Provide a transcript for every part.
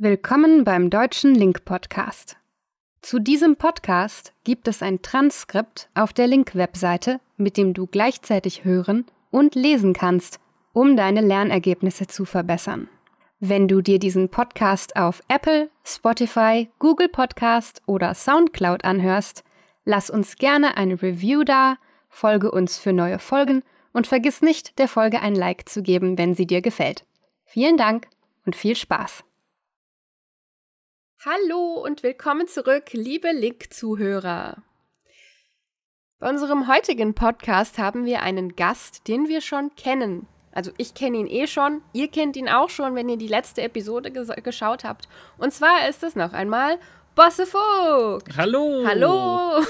Willkommen beim Deutschen Link Podcast. Zu diesem Podcast gibt es ein Transkript auf der Link-Webseite, mit dem du gleichzeitig hören und lesen kannst, um deine Lernergebnisse zu verbessern. Wenn du dir diesen Podcast auf Apple, Spotify, Google Podcast oder SoundCloud anhörst, lass uns gerne eine Review da, folge uns für neue Folgen und vergiss nicht, der Folge ein Like zu geben, wenn sie dir gefällt. Vielen Dank und viel Spaß! Hallo und willkommen zurück, liebe Link-Zuhörer. Bei unserem heutigen Podcast haben wir einen Gast, den wir schon kennen. Also ich kenne ihn eh schon, ihr kennt ihn auch schon, wenn ihr die letzte Episode ges geschaut habt. Und zwar ist es noch einmal Bosse Vogt. Hallo. Hallo.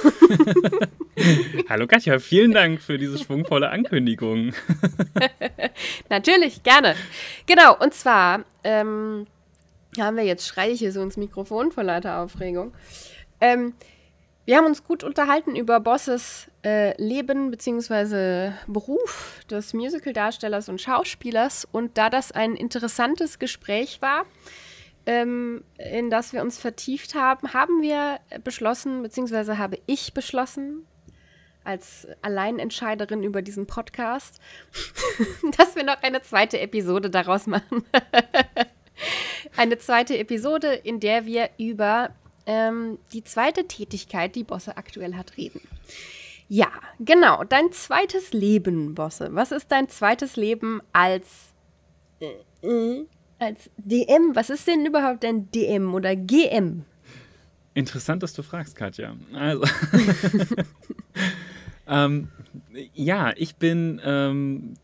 Hallo Katja, vielen Dank für diese schwungvolle Ankündigung. Natürlich, gerne. Genau, und zwar ähm, haben wir jetzt schreie ich hier so ins Mikrofon vor lauter Aufregung. Ähm, wir haben uns gut unterhalten über Bosses äh, Leben bzw. Beruf des Musicaldarstellers und Schauspielers. Und da das ein interessantes Gespräch war, ähm, in das wir uns vertieft haben, haben wir beschlossen, beziehungsweise habe ich beschlossen, als Alleinentscheiderin über diesen Podcast, dass wir noch eine zweite Episode daraus machen. eine zweite Episode, in der wir über ähm, die zweite Tätigkeit, die Bosse aktuell hat, reden. Ja, genau. Dein zweites Leben, Bosse. Was ist dein zweites Leben als äh, als DM? Was ist denn überhaupt ein DM oder GM? Interessant, dass du fragst, Katja. Also, ähm, ja, ich bin ähm,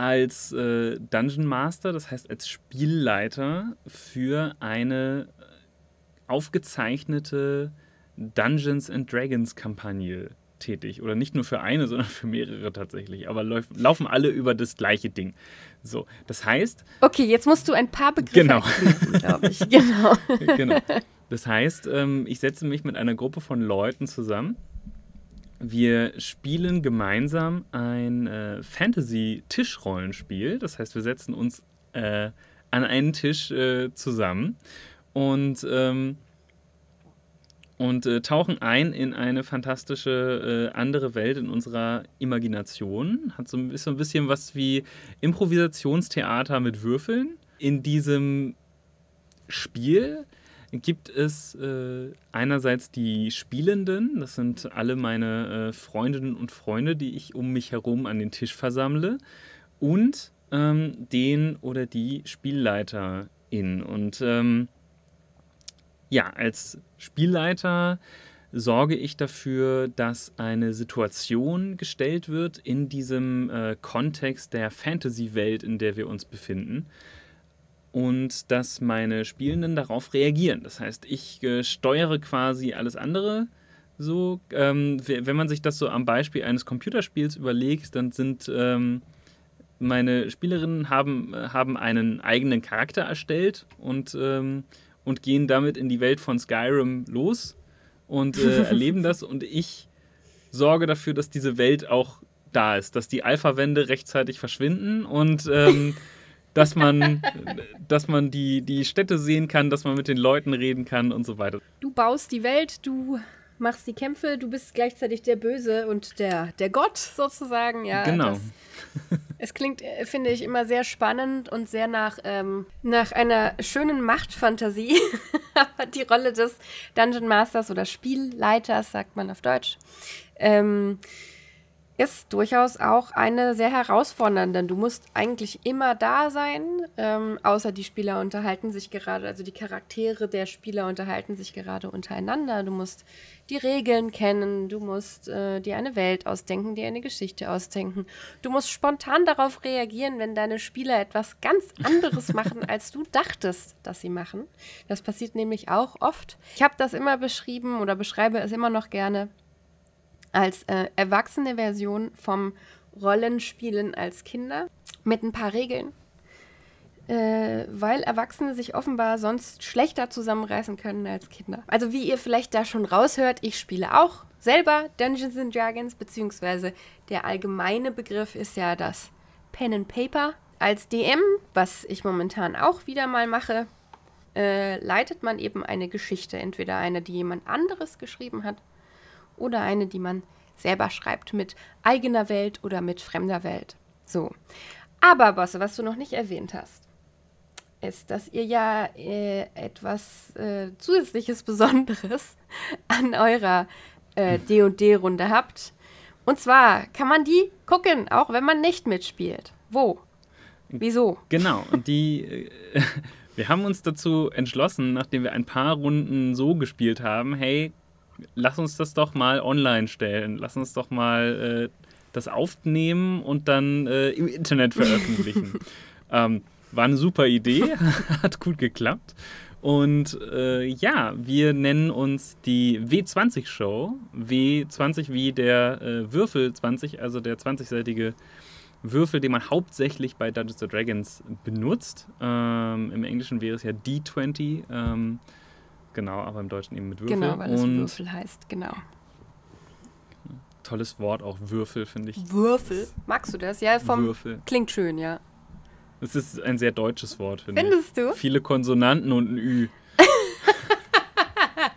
als äh, Dungeon Master, das heißt als Spielleiter für eine aufgezeichnete Dungeons and Dragons Kampagne tätig. Oder nicht nur für eine, sondern für mehrere tatsächlich. Aber lauf, laufen alle über das gleiche Ding. So, das heißt. Okay, jetzt musst du ein paar Begriffe genau. glaube ich. Genau. genau. Das heißt, ähm, ich setze mich mit einer Gruppe von Leuten zusammen wir spielen gemeinsam ein äh, Fantasy-Tischrollenspiel. Das heißt, wir setzen uns äh, an einen Tisch äh, zusammen und, ähm, und äh, tauchen ein in eine fantastische äh, andere Welt in unserer Imagination. Hat so ein, bisschen, so ein bisschen was wie Improvisationstheater mit Würfeln. In diesem Spiel gibt es äh, einerseits die Spielenden, das sind alle meine äh, Freundinnen und Freunde, die ich um mich herum an den Tisch versammle, und ähm, den oder die SpielleiterInnen. Und ähm, ja, als Spielleiter sorge ich dafür, dass eine Situation gestellt wird in diesem äh, Kontext der Fantasy-Welt, in der wir uns befinden und dass meine Spielenden darauf reagieren. Das heißt, ich äh, steuere quasi alles andere. So, ähm, wenn man sich das so am Beispiel eines Computerspiels überlegt, dann sind ähm, meine Spielerinnen haben, haben einen eigenen Charakter erstellt und, ähm, und gehen damit in die Welt von Skyrim los und äh, erleben das. Und ich sorge dafür, dass diese Welt auch da ist, dass die Alpha-Wände rechtzeitig verschwinden und ähm, dass man, dass man die, die Städte sehen kann, dass man mit den Leuten reden kann und so weiter. Du baust die Welt, du machst die Kämpfe, du bist gleichzeitig der Böse und der, der Gott sozusagen. Ja, genau. Das, es klingt, äh, finde ich, immer sehr spannend und sehr nach, ähm, nach einer schönen Machtfantasie. die Rolle des Dungeon Masters oder Spielleiters, sagt man auf Deutsch. Ähm, ist durchaus auch eine sehr herausfordernde. Du musst eigentlich immer da sein, ähm, außer die Spieler unterhalten sich gerade, also die Charaktere der Spieler unterhalten sich gerade untereinander. Du musst die Regeln kennen, du musst äh, dir eine Welt ausdenken, dir eine Geschichte ausdenken. Du musst spontan darauf reagieren, wenn deine Spieler etwas ganz anderes machen, als du dachtest, dass sie machen. Das passiert nämlich auch oft. Ich habe das immer beschrieben oder beschreibe es immer noch gerne als äh, erwachsene Version vom Rollenspielen als Kinder mit ein paar Regeln, äh, weil Erwachsene sich offenbar sonst schlechter zusammenreißen können als Kinder. Also wie ihr vielleicht da schon raushört, ich spiele auch selber Dungeons and Dragons, beziehungsweise der allgemeine Begriff ist ja das Pen and Paper. Als DM, was ich momentan auch wieder mal mache, äh, leitet man eben eine Geschichte, entweder eine, die jemand anderes geschrieben hat, oder eine, die man selber schreibt mit eigener Welt oder mit fremder Welt. So. Aber, Bosse, was du noch nicht erwähnt hast, ist, dass ihr ja äh, etwas äh, zusätzliches Besonderes an eurer äh, D&D-Runde habt. Und zwar kann man die gucken, auch wenn man nicht mitspielt. Wo? Wieso? Genau, und die, äh, wir haben uns dazu entschlossen, nachdem wir ein paar Runden so gespielt haben, hey, lass uns das doch mal online stellen, lass uns doch mal äh, das aufnehmen und dann äh, im Internet veröffentlichen. ähm, war eine super Idee, hat gut geklappt. Und äh, ja, wir nennen uns die W20 Show. W20 wie der äh, Würfel 20, also der 20-seitige Würfel, den man hauptsächlich bei Dungeons Dragons benutzt. Ähm, Im Englischen wäre es ja D20. Ähm, genau, aber im Deutschen eben mit Würfel. Genau, weil es Würfel heißt, genau. Tolles Wort, auch Würfel, finde ich. Würfel? Magst du das? Ja, vom Würfel. Klingt schön, ja. Es ist ein sehr deutsches Wort, finde ich. Findest du? Viele Konsonanten und ein Ü.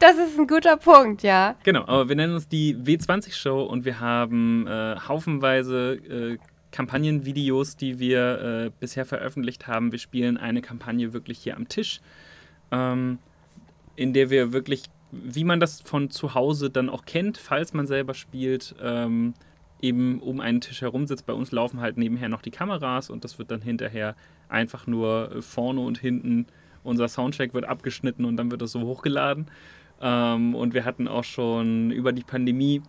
das ist ein guter Punkt, ja. Genau, aber wir nennen uns die W20-Show und wir haben äh, haufenweise äh, Kampagnenvideos, die wir äh, bisher veröffentlicht haben. Wir spielen eine Kampagne wirklich hier am Tisch, ähm, in der wir wirklich, wie man das von zu Hause dann auch kennt, falls man selber spielt, ähm, eben um einen Tisch herum sitzt. Bei uns laufen halt nebenher noch die Kameras und das wird dann hinterher einfach nur äh, vorne und hinten. Unser Soundcheck wird abgeschnitten und dann wird das so hochgeladen. Ähm, und wir hatten auch schon über die Pandemie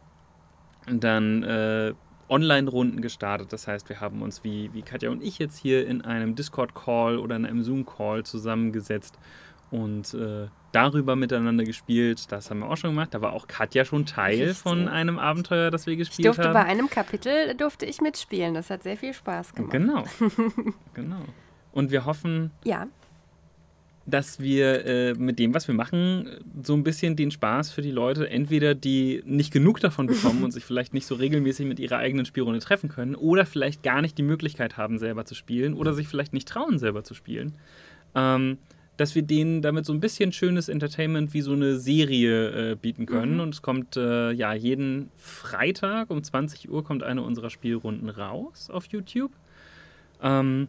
dann äh, Online-Runden gestartet. Das heißt, wir haben uns wie, wie Katja und ich jetzt hier in einem Discord-Call oder in einem Zoom-Call zusammengesetzt und äh, darüber miteinander gespielt. Das haben wir auch schon gemacht. Da war auch Katja schon Teil Richtig. von einem Abenteuer, das wir gespielt haben. Ich durfte haben. bei einem Kapitel durfte ich mitspielen. Das hat sehr viel Spaß gemacht. Genau. genau. Und wir hoffen, ja. dass wir äh, mit dem, was wir machen, so ein bisschen den Spaß für die Leute, entweder die nicht genug davon bekommen und sich vielleicht nicht so regelmäßig mit ihrer eigenen Spielrunde treffen können oder vielleicht gar nicht die Möglichkeit haben, selber zu spielen oder sich vielleicht nicht trauen, selber zu spielen. Ähm, dass wir denen damit so ein bisschen schönes Entertainment wie so eine Serie äh, bieten können. Mhm. Und es kommt äh, ja jeden Freitag um 20 Uhr kommt eine unserer Spielrunden raus auf YouTube. Ähm,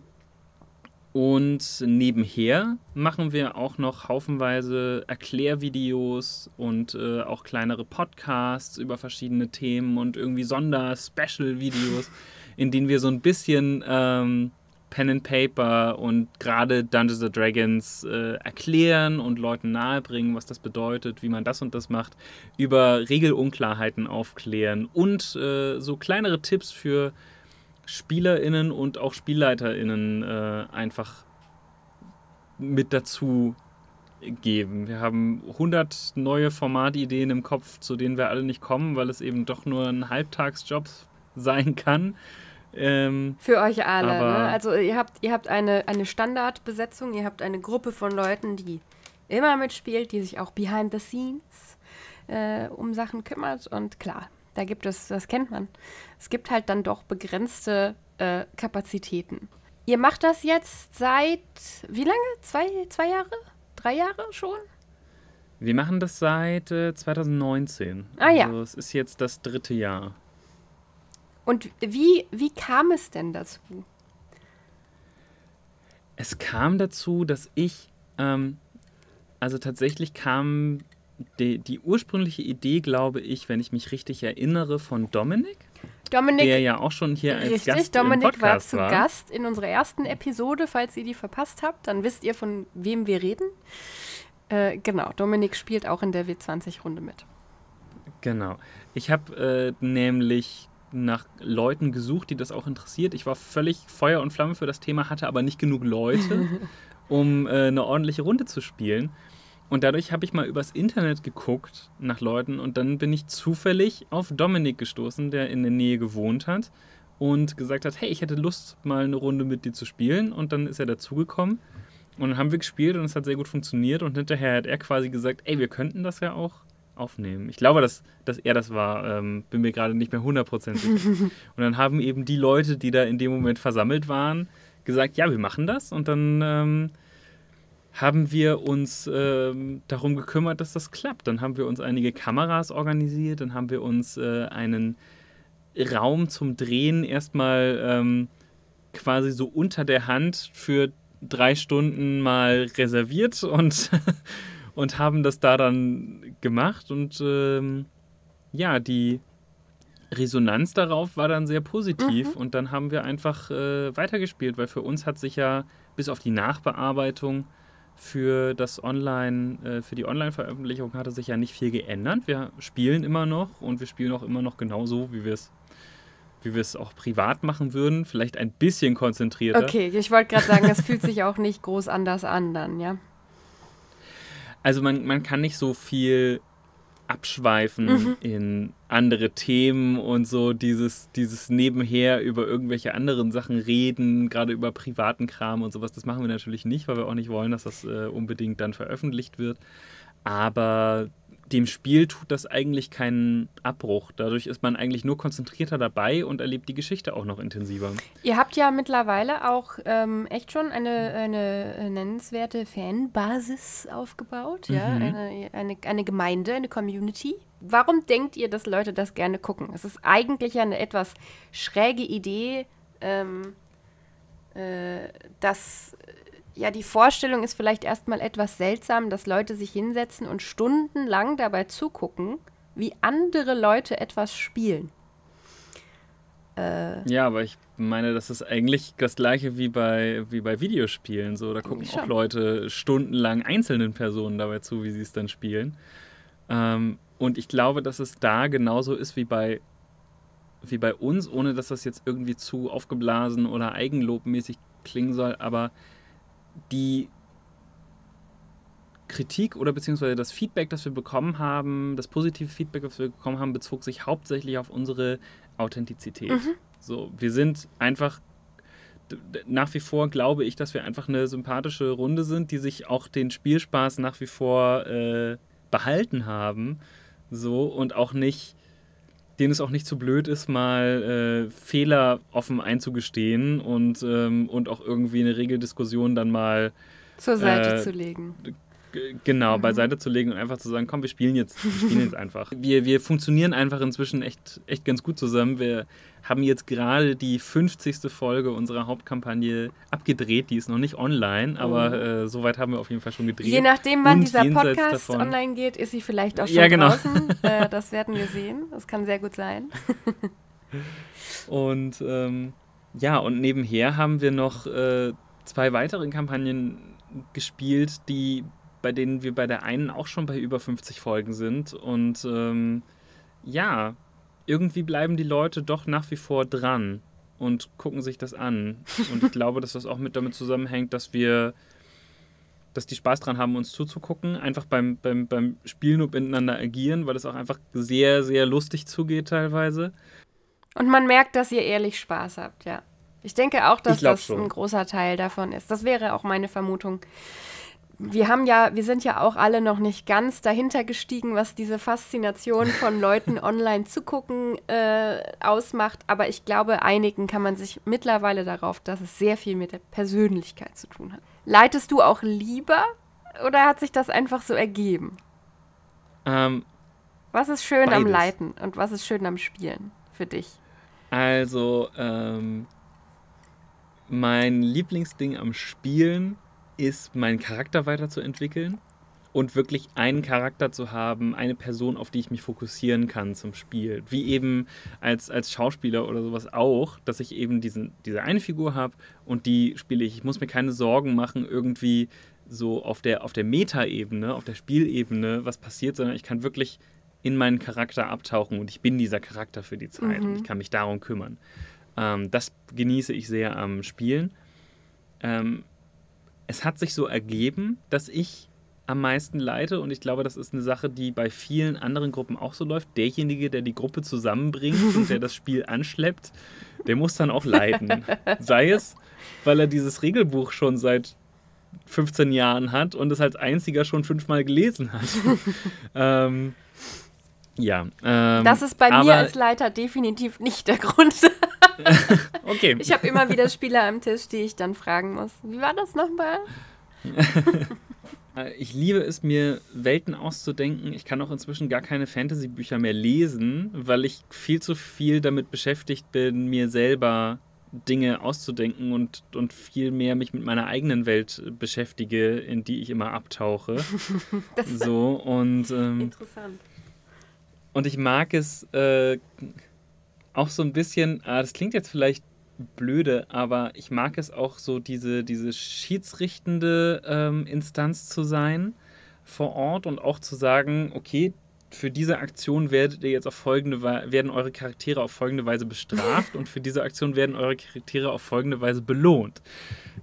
und nebenher machen wir auch noch haufenweise Erklärvideos und äh, auch kleinere Podcasts über verschiedene Themen und irgendwie Sonder-Special-Videos, in denen wir so ein bisschen ähm, Pen and Paper und gerade Dungeons and Dragons äh, erklären und Leuten nahebringen, was das bedeutet, wie man das und das macht, über Regelunklarheiten aufklären und äh, so kleinere Tipps für SpielerInnen und auch SpielleiterInnen äh, einfach mit dazu geben. Wir haben 100 neue Formatideen im Kopf, zu denen wir alle nicht kommen, weil es eben doch nur ein Halbtagsjob sein kann. Ähm, Für euch alle. Ne? Also ihr habt, ihr habt eine, eine Standardbesetzung, ihr habt eine Gruppe von Leuten, die immer mitspielt, die sich auch behind the scenes äh, um Sachen kümmert. Und klar, da gibt es, das kennt man, es gibt halt dann doch begrenzte äh, Kapazitäten. Ihr macht das jetzt seit wie lange? Zwei, zwei Jahre? Drei Jahre schon? Wir machen das seit äh, 2019. Ah ja. Also es ist jetzt das dritte Jahr. Und wie, wie kam es denn dazu? Es kam dazu, dass ich, ähm, also tatsächlich kam die, die, ursprüngliche Idee, glaube ich, wenn ich mich richtig erinnere, von Dominik. Dominik, der ja auch schon hier als richtig, Gast Dominik im war zu war. Gast in unserer ersten Episode. Falls ihr die verpasst habt, dann wisst ihr, von wem wir reden. Äh, genau, Dominik spielt auch in der W20-Runde mit. Genau. Ich habe äh, nämlich nach Leuten gesucht, die das auch interessiert. Ich war völlig Feuer und Flamme für das Thema, hatte aber nicht genug Leute, um äh, eine ordentliche Runde zu spielen. Und dadurch habe ich mal übers Internet geguckt nach Leuten und dann bin ich zufällig auf Dominik gestoßen, der in der Nähe gewohnt hat und gesagt hat, hey, ich hätte Lust, mal eine Runde mit dir zu spielen. Und dann ist er dazugekommen und dann haben wir gespielt und es hat sehr gut funktioniert. Und hinterher hat er quasi gesagt, ey, wir könnten das ja auch aufnehmen. Ich glaube, dass, dass er das war, ähm, bin mir gerade nicht mehr hundertprozentig sicher. und dann haben eben die Leute, die da in dem Moment versammelt waren, gesagt, ja, wir machen das. Und dann ähm, haben wir uns ähm, darum gekümmert, dass das klappt. Dann haben wir uns einige Kameras organisiert, dann haben wir uns äh, einen Raum zum Drehen erstmal ähm, quasi so unter der Hand für drei Stunden mal reserviert und, und haben das da dann gemacht. Und ähm, ja, die Resonanz darauf war dann sehr positiv. Mhm. Und dann haben wir einfach äh, weitergespielt, weil für uns hat sich ja bis auf die Nachbearbeitung für das Online, äh, für die Online-Veröffentlichung hatte sich ja nicht viel geändert. Wir spielen immer noch und wir spielen auch immer noch genauso, wie wir es wie wir es auch privat machen würden, vielleicht ein bisschen konzentrierter. Okay, ich wollte gerade sagen, das fühlt sich auch nicht groß anders an dann, ja. Also man, man kann nicht so viel abschweifen mhm. in andere Themen und so dieses, dieses nebenher über irgendwelche anderen Sachen reden, gerade über privaten Kram und sowas, das machen wir natürlich nicht, weil wir auch nicht wollen, dass das äh, unbedingt dann veröffentlicht wird. Aber dem Spiel tut das eigentlich keinen Abbruch. Dadurch ist man eigentlich nur konzentrierter dabei und erlebt die Geschichte auch noch intensiver. Ihr habt ja mittlerweile auch ähm, echt schon eine, eine nennenswerte Fanbasis aufgebaut, mhm. ja, eine, eine, eine Gemeinde, eine Community. Warum denkt ihr, dass Leute das gerne gucken? Es ist eigentlich ja eine etwas schräge Idee, ähm, äh, dass ja, die Vorstellung ist vielleicht erstmal etwas seltsam, dass Leute sich hinsetzen und stundenlang dabei zugucken, wie andere Leute etwas spielen. Äh, ja, aber ich meine, das ist eigentlich das gleiche wie bei, wie bei Videospielen. So, da gucken auch Leute stundenlang einzelnen Personen dabei zu, wie sie es dann spielen. Ähm, und ich glaube, dass es da genauso ist wie bei, wie bei uns, ohne dass das jetzt irgendwie zu aufgeblasen oder eigenlobmäßig klingen soll, aber die Kritik oder beziehungsweise das Feedback, das wir bekommen haben, das positive Feedback, das wir bekommen haben, bezog sich hauptsächlich auf unsere Authentizität. Mhm. So, wir sind einfach nach wie vor glaube ich, dass wir einfach eine sympathische Runde sind, die sich auch den Spielspaß nach wie vor äh, behalten haben. So und auch nicht denen es auch nicht zu blöd ist, mal äh, Fehler offen einzugestehen und, ähm, und auch irgendwie eine Regeldiskussion dann mal zur Seite äh, zu legen. Genau, mhm. beiseite zu legen und einfach zu sagen, komm, wir spielen jetzt, wir spielen jetzt einfach. Wir, wir funktionieren einfach inzwischen echt, echt ganz gut zusammen. Wir haben jetzt gerade die 50. Folge unserer Hauptkampagne abgedreht. Die ist noch nicht online, aber oh. äh, soweit haben wir auf jeden Fall schon gedreht. Je nachdem, wann dieser Podcast davon, online geht, ist sie vielleicht auch schon ja, genau. draußen. Äh, das werden wir sehen. Das kann sehr gut sein. und ähm, ja, und nebenher haben wir noch äh, zwei weitere Kampagnen gespielt, die bei denen wir bei der einen auch schon bei über 50 Folgen sind. Und ähm, ja, irgendwie bleiben die Leute doch nach wie vor dran und gucken sich das an. Und ich glaube, dass das auch mit damit zusammenhängt, dass wir, dass die Spaß dran haben, uns zuzugucken, einfach beim, beim, beim Spielen und miteinander agieren, weil es auch einfach sehr, sehr lustig zugeht teilweise. Und man merkt, dass ihr ehrlich Spaß habt, ja. Ich denke auch, dass das schon. ein großer Teil davon ist. Das wäre auch meine Vermutung wir haben ja, wir sind ja auch alle noch nicht ganz dahinter gestiegen, was diese Faszination von Leuten online zu gucken äh, ausmacht. Aber ich glaube, einigen kann man sich mittlerweile darauf, dass es sehr viel mit der Persönlichkeit zu tun hat. Leitest du auch lieber oder hat sich das einfach so ergeben? Ähm, was ist schön beides. am Leiten und was ist schön am Spielen für dich? Also, ähm, mein Lieblingsding am Spielen ist, meinen Charakter weiterzuentwickeln und wirklich einen Charakter zu haben, eine Person, auf die ich mich fokussieren kann zum Spiel. Wie eben als, als Schauspieler oder sowas auch, dass ich eben diesen, diese eine Figur habe und die spiele ich. Ich muss mir keine Sorgen machen, irgendwie so auf der, auf der Meta-Ebene, auf der Spielebene, was passiert, sondern ich kann wirklich in meinen Charakter abtauchen und ich bin dieser Charakter für die Zeit mhm. und ich kann mich darum kümmern. Ähm, das genieße ich sehr am Spielen. Ähm, es hat sich so ergeben, dass ich am meisten leite und ich glaube, das ist eine Sache, die bei vielen anderen Gruppen auch so läuft. Derjenige, der die Gruppe zusammenbringt und der das Spiel anschleppt, der muss dann auch leiten. Sei es, weil er dieses Regelbuch schon seit 15 Jahren hat und es als einziger schon fünfmal gelesen hat. ähm, ja. Ähm, das ist bei mir als Leiter definitiv nicht der Grund. okay. Ich habe immer wieder Spieler am Tisch, die ich dann fragen muss. Wie war das nochmal? Ich liebe es, mir Welten auszudenken. Ich kann auch inzwischen gar keine Fantasy-Bücher mehr lesen, weil ich viel zu viel damit beschäftigt bin, mir selber Dinge auszudenken und, und viel mehr mich mit meiner eigenen Welt beschäftige, in die ich immer abtauche. so und ähm, interessant. Und ich mag es äh, auch so ein bisschen, ah, das klingt jetzt vielleicht blöde, aber ich mag es auch so, diese, diese schiedsrichtende ähm, Instanz zu sein vor Ort und auch zu sagen, okay, für diese Aktion werdet ihr jetzt auf folgende werden eure Charaktere auf folgende Weise bestraft und für diese Aktion werden eure Charaktere auf folgende Weise belohnt.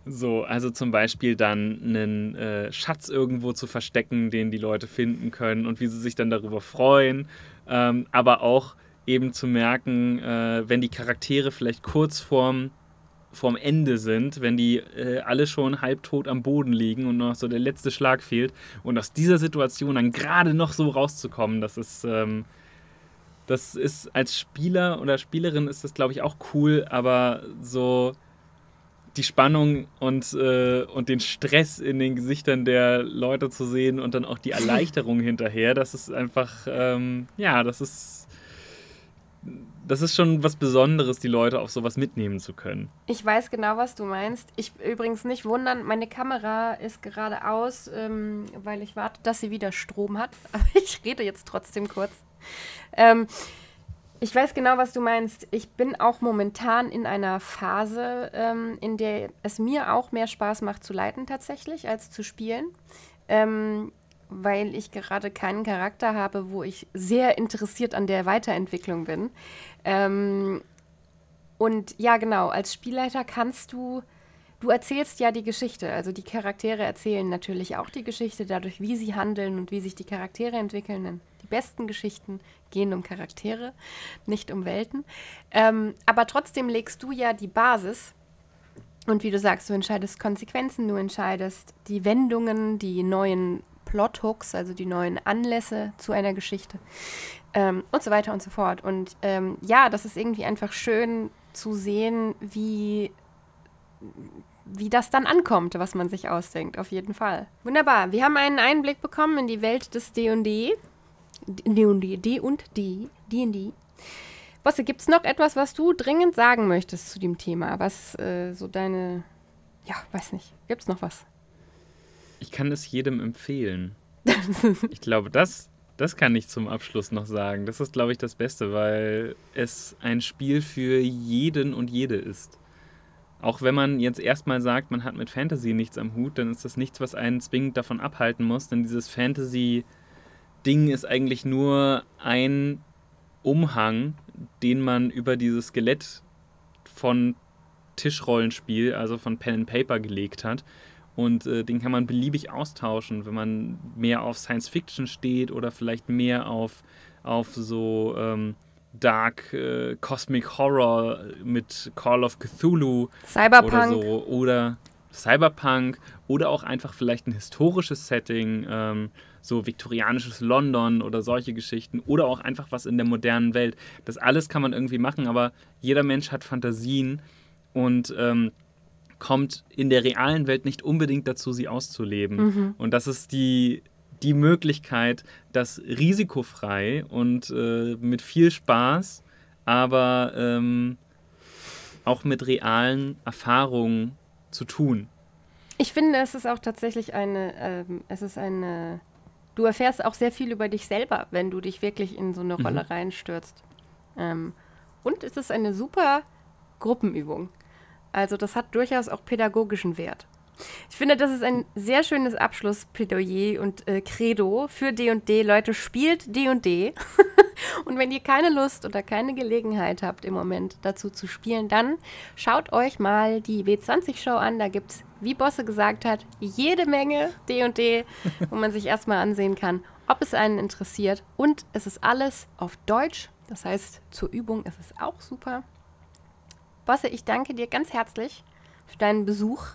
So, also zum Beispiel dann einen äh, Schatz irgendwo zu verstecken, den die Leute finden können und wie sie sich dann darüber freuen, ähm, aber auch eben zu merken, äh, wenn die Charaktere vielleicht kurz vorm, vorm Ende sind, wenn die äh, alle schon halbtot am Boden liegen und noch so der letzte Schlag fehlt und aus dieser Situation dann gerade noch so rauszukommen, das ist, ähm, das ist als Spieler oder Spielerin ist das glaube ich auch cool, aber so die Spannung und, äh, und den Stress in den Gesichtern der Leute zu sehen und dann auch die Erleichterung hinterher, das ist einfach, ähm, ja, das ist das ist schon was Besonderes, die Leute auf sowas mitnehmen zu können. Ich weiß genau, was du meinst. Ich übrigens nicht wundern, meine Kamera ist gerade aus, ähm, weil ich warte, dass sie wieder Strom hat. Aber ich rede jetzt trotzdem kurz. Ähm, ich weiß genau, was du meinst. Ich bin auch momentan in einer Phase, ähm, in der es mir auch mehr Spaß macht zu leiten tatsächlich, als zu spielen. Ähm, weil ich gerade keinen Charakter habe, wo ich sehr interessiert an der Weiterentwicklung bin. Ähm, und ja, genau, als Spielleiter kannst du, du erzählst ja die Geschichte. Also die Charaktere erzählen natürlich auch die Geschichte, dadurch, wie sie handeln und wie sich die Charaktere entwickeln. Besten Geschichten gehen um Charaktere, nicht um Welten. Ähm, aber trotzdem legst du ja die Basis. Und wie du sagst, du entscheidest Konsequenzen, du entscheidest die Wendungen, die neuen Plothooks, also die neuen Anlässe zu einer Geschichte ähm, und so weiter und so fort. Und ähm, ja, das ist irgendwie einfach schön zu sehen, wie, wie das dann ankommt, was man sich ausdenkt, auf jeden Fall. Wunderbar, wir haben einen Einblick bekommen in die Welt des D&D. D&D, D und D, D&D. Bosse, gibt es noch etwas, was du dringend sagen möchtest zu dem Thema? Was äh, so deine, ja, weiß nicht, gibt es noch was? Ich kann es jedem empfehlen. ich glaube, das, das kann ich zum Abschluss noch sagen. Das ist, glaube ich, das Beste, weil es ein Spiel für jeden und jede ist. Auch wenn man jetzt erstmal sagt, man hat mit Fantasy nichts am Hut, dann ist das nichts, was einen zwingend davon abhalten muss, denn dieses Fantasy-Ding ist eigentlich nur ein Umhang, den man über dieses Skelett von Tischrollenspiel, also von Pen and Paper gelegt hat. Und äh, den kann man beliebig austauschen, wenn man mehr auf Science Fiction steht oder vielleicht mehr auf, auf so ähm, Dark äh, Cosmic Horror mit Call of Cthulhu Cyberpunk. oder so. Oder Cyberpunk oder auch einfach vielleicht ein historisches Setting, ähm, so viktorianisches London oder solche Geschichten oder auch einfach was in der modernen Welt. Das alles kann man irgendwie machen, aber jeder Mensch hat Fantasien und ähm, kommt in der realen Welt nicht unbedingt dazu, sie auszuleben. Mhm. Und das ist die, die Möglichkeit, das risikofrei und äh, mit viel Spaß, aber ähm, auch mit realen Erfahrungen zu tun. Ich finde, es ist auch tatsächlich eine, ähm, es ist eine, du erfährst auch sehr viel über dich selber, wenn du dich wirklich in so eine mhm. Rolle reinstürzt. Ähm, und es ist eine super Gruppenübung. Also das hat durchaus auch pädagogischen Wert. Ich finde, das ist ein sehr schönes Abschlussplädoyer und äh, Credo für D&D. Leute, spielt D&D. und wenn ihr keine Lust oder keine Gelegenheit habt im Moment dazu zu spielen, dann schaut euch mal die W20-Show an. Da gibt es, wie Bosse gesagt hat, jede Menge D&D, wo man sich erstmal ansehen kann, ob es einen interessiert. Und es ist alles auf Deutsch. Das heißt, zur Übung ist es auch super. Bosse, ich danke dir ganz herzlich für deinen Besuch.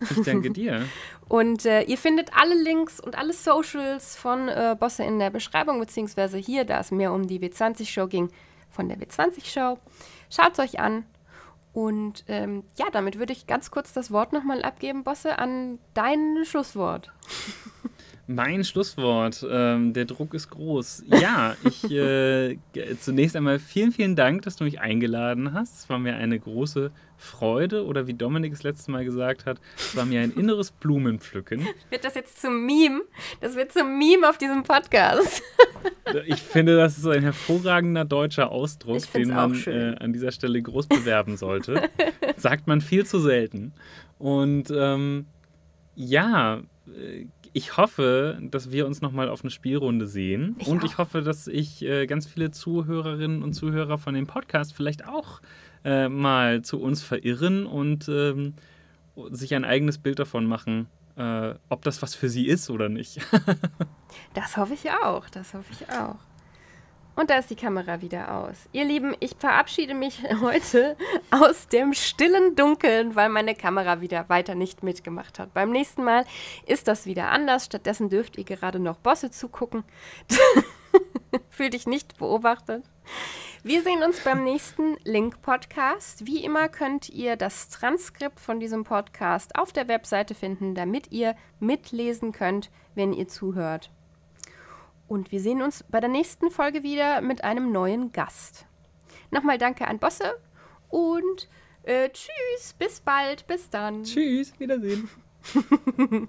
Ich danke dir. und äh, ihr findet alle Links und alle Socials von äh, Bosse in der Beschreibung, beziehungsweise hier, da es mehr um die W20-Show ging, von der W20-Show. Schaut es euch an. Und ähm, ja, damit würde ich ganz kurz das Wort nochmal abgeben, Bosse, an dein Schlusswort. Mein Schlusswort, ähm, der Druck ist groß. Ja, ich äh, zunächst einmal vielen, vielen Dank, dass du mich eingeladen hast. Es war mir eine große Freude oder wie Dominik es letztes Mal gesagt hat, es war mir ein inneres Blumenpflücken. Wird das jetzt zum Meme? Das wird zum Meme auf diesem Podcast. ich finde, das ist ein hervorragender deutscher Ausdruck, den man äh, an dieser Stelle groß bewerben sollte. Sagt man viel zu selten. Und ähm, ja, äh, ich hoffe, dass wir uns nochmal auf eine Spielrunde sehen. Ich und auch. ich hoffe, dass ich äh, ganz viele Zuhörerinnen und Zuhörer von dem Podcast vielleicht auch äh, mal zu uns verirren und ähm, sich ein eigenes Bild davon machen, äh, ob das was für sie ist oder nicht. das hoffe ich auch. Das hoffe ich auch. Und da ist die Kamera wieder aus. Ihr Lieben, ich verabschiede mich heute aus dem stillen Dunkeln, weil meine Kamera wieder weiter nicht mitgemacht hat. Beim nächsten Mal ist das wieder anders. Stattdessen dürft ihr gerade noch Bosse zugucken. Fühl dich nicht beobachtet. Wir sehen uns beim nächsten Link-Podcast. Wie immer könnt ihr das Transkript von diesem Podcast auf der Webseite finden, damit ihr mitlesen könnt, wenn ihr zuhört. Und wir sehen uns bei der nächsten Folge wieder mit einem neuen Gast. Nochmal danke an Bosse und äh, tschüss, bis bald, bis dann. Tschüss, Wiedersehen.